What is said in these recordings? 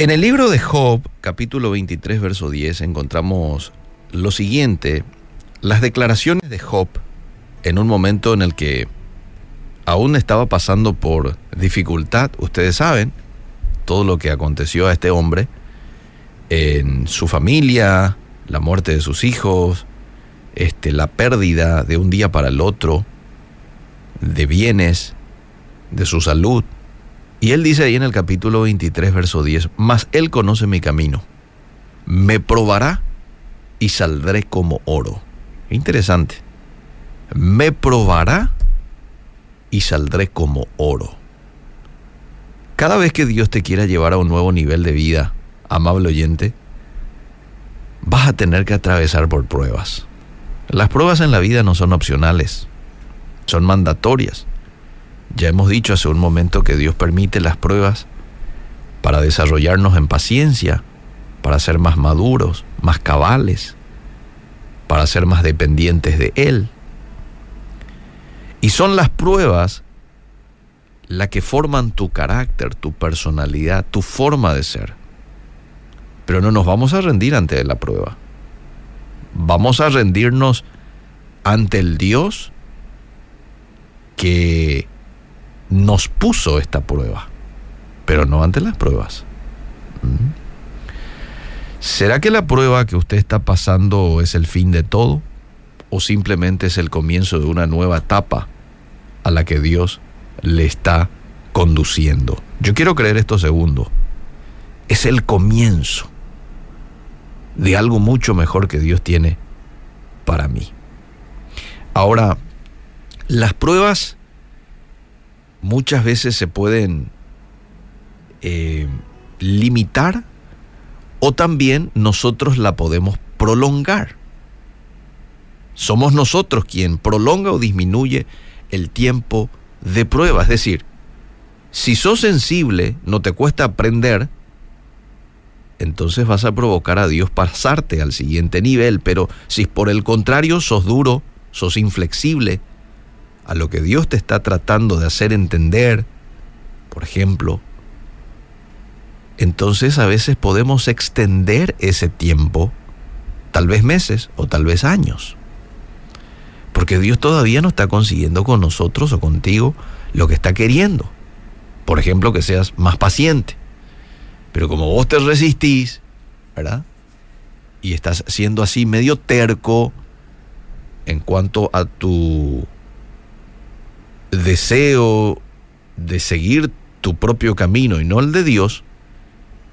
En el libro de Job, capítulo 23, verso 10, encontramos lo siguiente, las declaraciones de Job en un momento en el que aún estaba pasando por dificultad, ustedes saben, todo lo que aconteció a este hombre, en su familia, la muerte de sus hijos, este, la pérdida de un día para el otro, de bienes, de su salud. Y él dice ahí en el capítulo 23, verso 10, mas él conoce mi camino, me probará y saldré como oro. Interesante. Me probará y saldré como oro. Cada vez que Dios te quiera llevar a un nuevo nivel de vida, amable oyente, vas a tener que atravesar por pruebas. Las pruebas en la vida no son opcionales, son mandatorias. Ya hemos dicho hace un momento que Dios permite las pruebas para desarrollarnos en paciencia, para ser más maduros, más cabales, para ser más dependientes de Él. Y son las pruebas las que forman tu carácter, tu personalidad, tu forma de ser. Pero no nos vamos a rendir ante la prueba. Vamos a rendirnos ante el Dios que nos puso esta prueba, pero no ante las pruebas. ¿Mm? ¿Será que la prueba que usted está pasando es el fin de todo? ¿O simplemente es el comienzo de una nueva etapa a la que Dios le está conduciendo? Yo quiero creer esto segundo. Es el comienzo de algo mucho mejor que Dios tiene para mí. Ahora, las pruebas muchas veces se pueden eh, limitar o también nosotros la podemos prolongar. Somos nosotros quien prolonga o disminuye el tiempo de prueba. Es decir, si sos sensible, no te cuesta aprender, entonces vas a provocar a Dios pasarte al siguiente nivel. Pero si por el contrario sos duro, sos inflexible a lo que Dios te está tratando de hacer entender, por ejemplo, entonces a veces podemos extender ese tiempo, tal vez meses o tal vez años. Porque Dios todavía no está consiguiendo con nosotros o contigo lo que está queriendo. Por ejemplo, que seas más paciente. Pero como vos te resistís, ¿verdad? Y estás siendo así medio terco en cuanto a tu deseo de seguir tu propio camino y no el de Dios,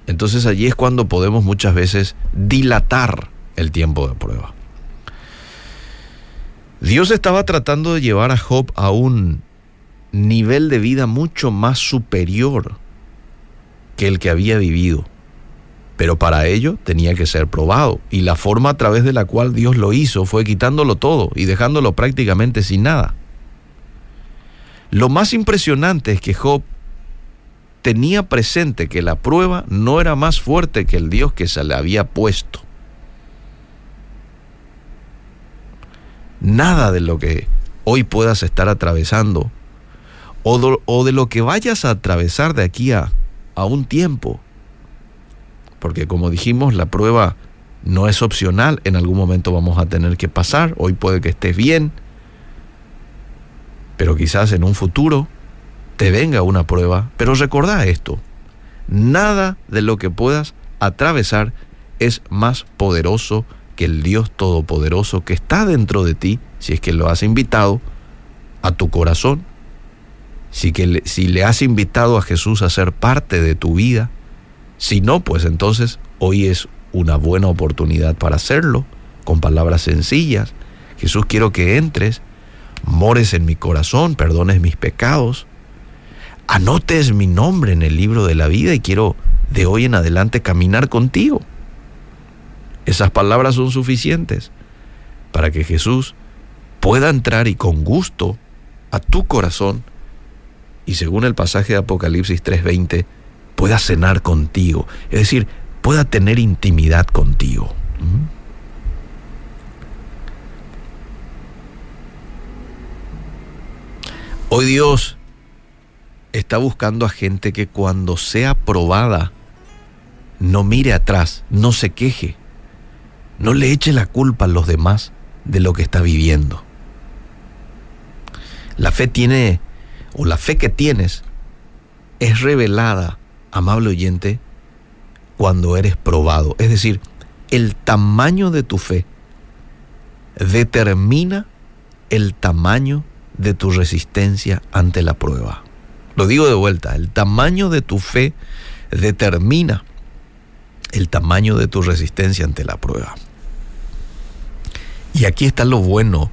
entonces allí es cuando podemos muchas veces dilatar el tiempo de prueba. Dios estaba tratando de llevar a Job a un nivel de vida mucho más superior que el que había vivido. Pero para ello tenía que ser probado. Y la forma a través de la cual Dios lo hizo fue quitándolo todo y dejándolo prácticamente sin nada. Lo más impresionante es que Job tenía presente que la prueba no era más fuerte que el Dios que se le había puesto. Nada de lo que hoy puedas estar atravesando o de, lo que vayas a atravesar de aquí a, a un tiempo. Porque como dijimos, la prueba no es opcional, en algún momento vamos a tener que pasar, hoy puede que estés bien, pero quizás en un futuro te venga una prueba, pero recordá esto, nada de lo que puedas atravesar es más poderoso que el Dios Todopoderoso que está dentro de ti, si es que lo has invitado a tu corazón, si, que si le has invitado a Jesús a ser parte de tu vida, si no, pues entonces hoy es una buena oportunidad para hacerlo, con palabras sencillas. Jesús, quiero que entres, mores en mi corazón, perdones mis pecados, anotes mi nombre en el libro de la vida y quiero de hoy en adelante caminar contigo. Esas palabras son suficientes para que Jesús pueda entrar y con gusto a tu corazón y según el pasaje de Apocalipsis 3:20, pueda cenar contigo, es decir, pueda tener intimidad contigo. Hoy Dios está buscando a gente que cuando sea probada no mire atrás, no se queje, no le eche la culpa a los demás de lo que está viviendo. La fe tiene, o la fe que tienes, es revelada, amable oyente, cuando eres probado. Es decir, el tamaño de tu fe determina el tamaño de tu resistencia ante la prueba. Lo digo de vuelta, el tamaño de tu fe determina el tamaño de tu resistencia ante la prueba. Y aquí está lo bueno,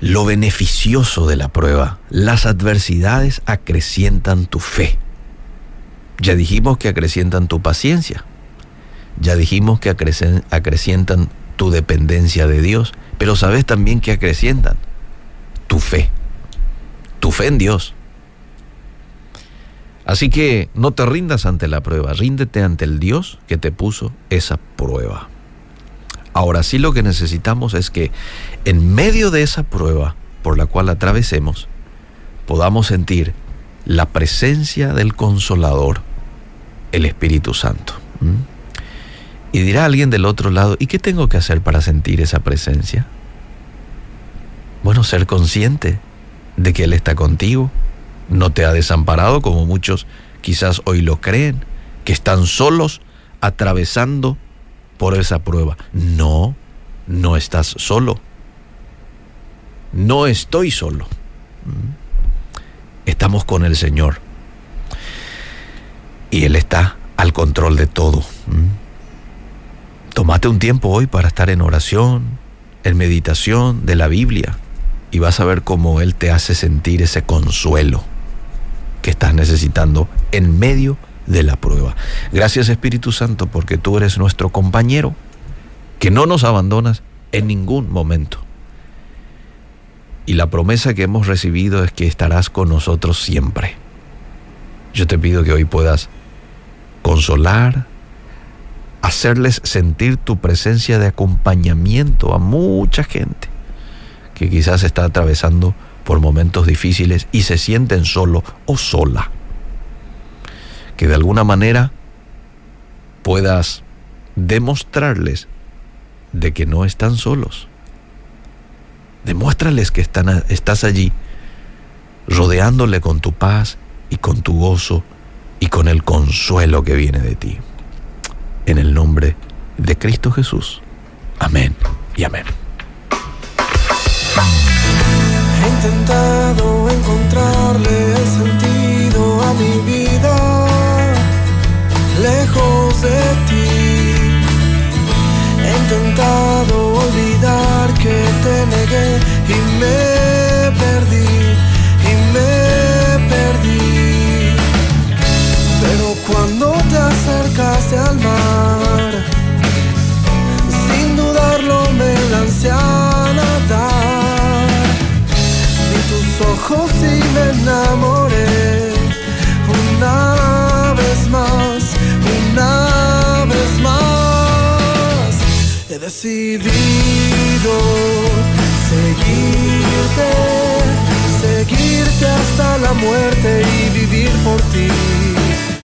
lo beneficioso de la prueba. Las adversidades acrecientan tu fe. Ya dijimos que acrecientan tu paciencia. Ya dijimos que acrecientan tu dependencia de Dios. Pero sabes también que acrecientan tu fe. Tu fe en Dios. Así que no te rindas ante la prueba, ríndete ante el Dios que te puso esa prueba. Ahora sí lo que necesitamos es que en medio de esa prueba por la cual atravesemos, podamos sentir la presencia del consolador, el Espíritu Santo. Y dirá alguien del otro lado, ¿y qué tengo que hacer para sentir esa presencia? Bueno, ser consciente de que Él está contigo, no te ha desamparado como muchos quizás hoy lo creen, que están solos atravesando por esa prueba. No, no estás solo. No estoy solo. Estamos con el Señor. Y Él está al control de todo. Tómate un tiempo hoy para estar en oración, en meditación de la Biblia, y vas a ver cómo Él te hace sentir ese consuelo que estás necesitando en medio de la prueba. Gracias Espíritu Santo porque tú eres nuestro compañero, que no nos abandonas en ningún momento. Y la promesa que hemos recibido es que estarás con nosotros siempre. Yo te pido que hoy puedas consolar, hacerles sentir tu presencia de acompañamiento a mucha gente que quizás está atravesando por momentos difíciles y se sienten solo o sola. Que de alguna manera puedas demostrarles de que no están solos. Demuéstrales que están, estás allí, rodeándole con tu paz y con tu gozo y con el consuelo que viene de ti. En el nombre de Cristo Jesús. Amén y amén. He decidido seguirte, seguirte hasta la muerte y vivir por ti.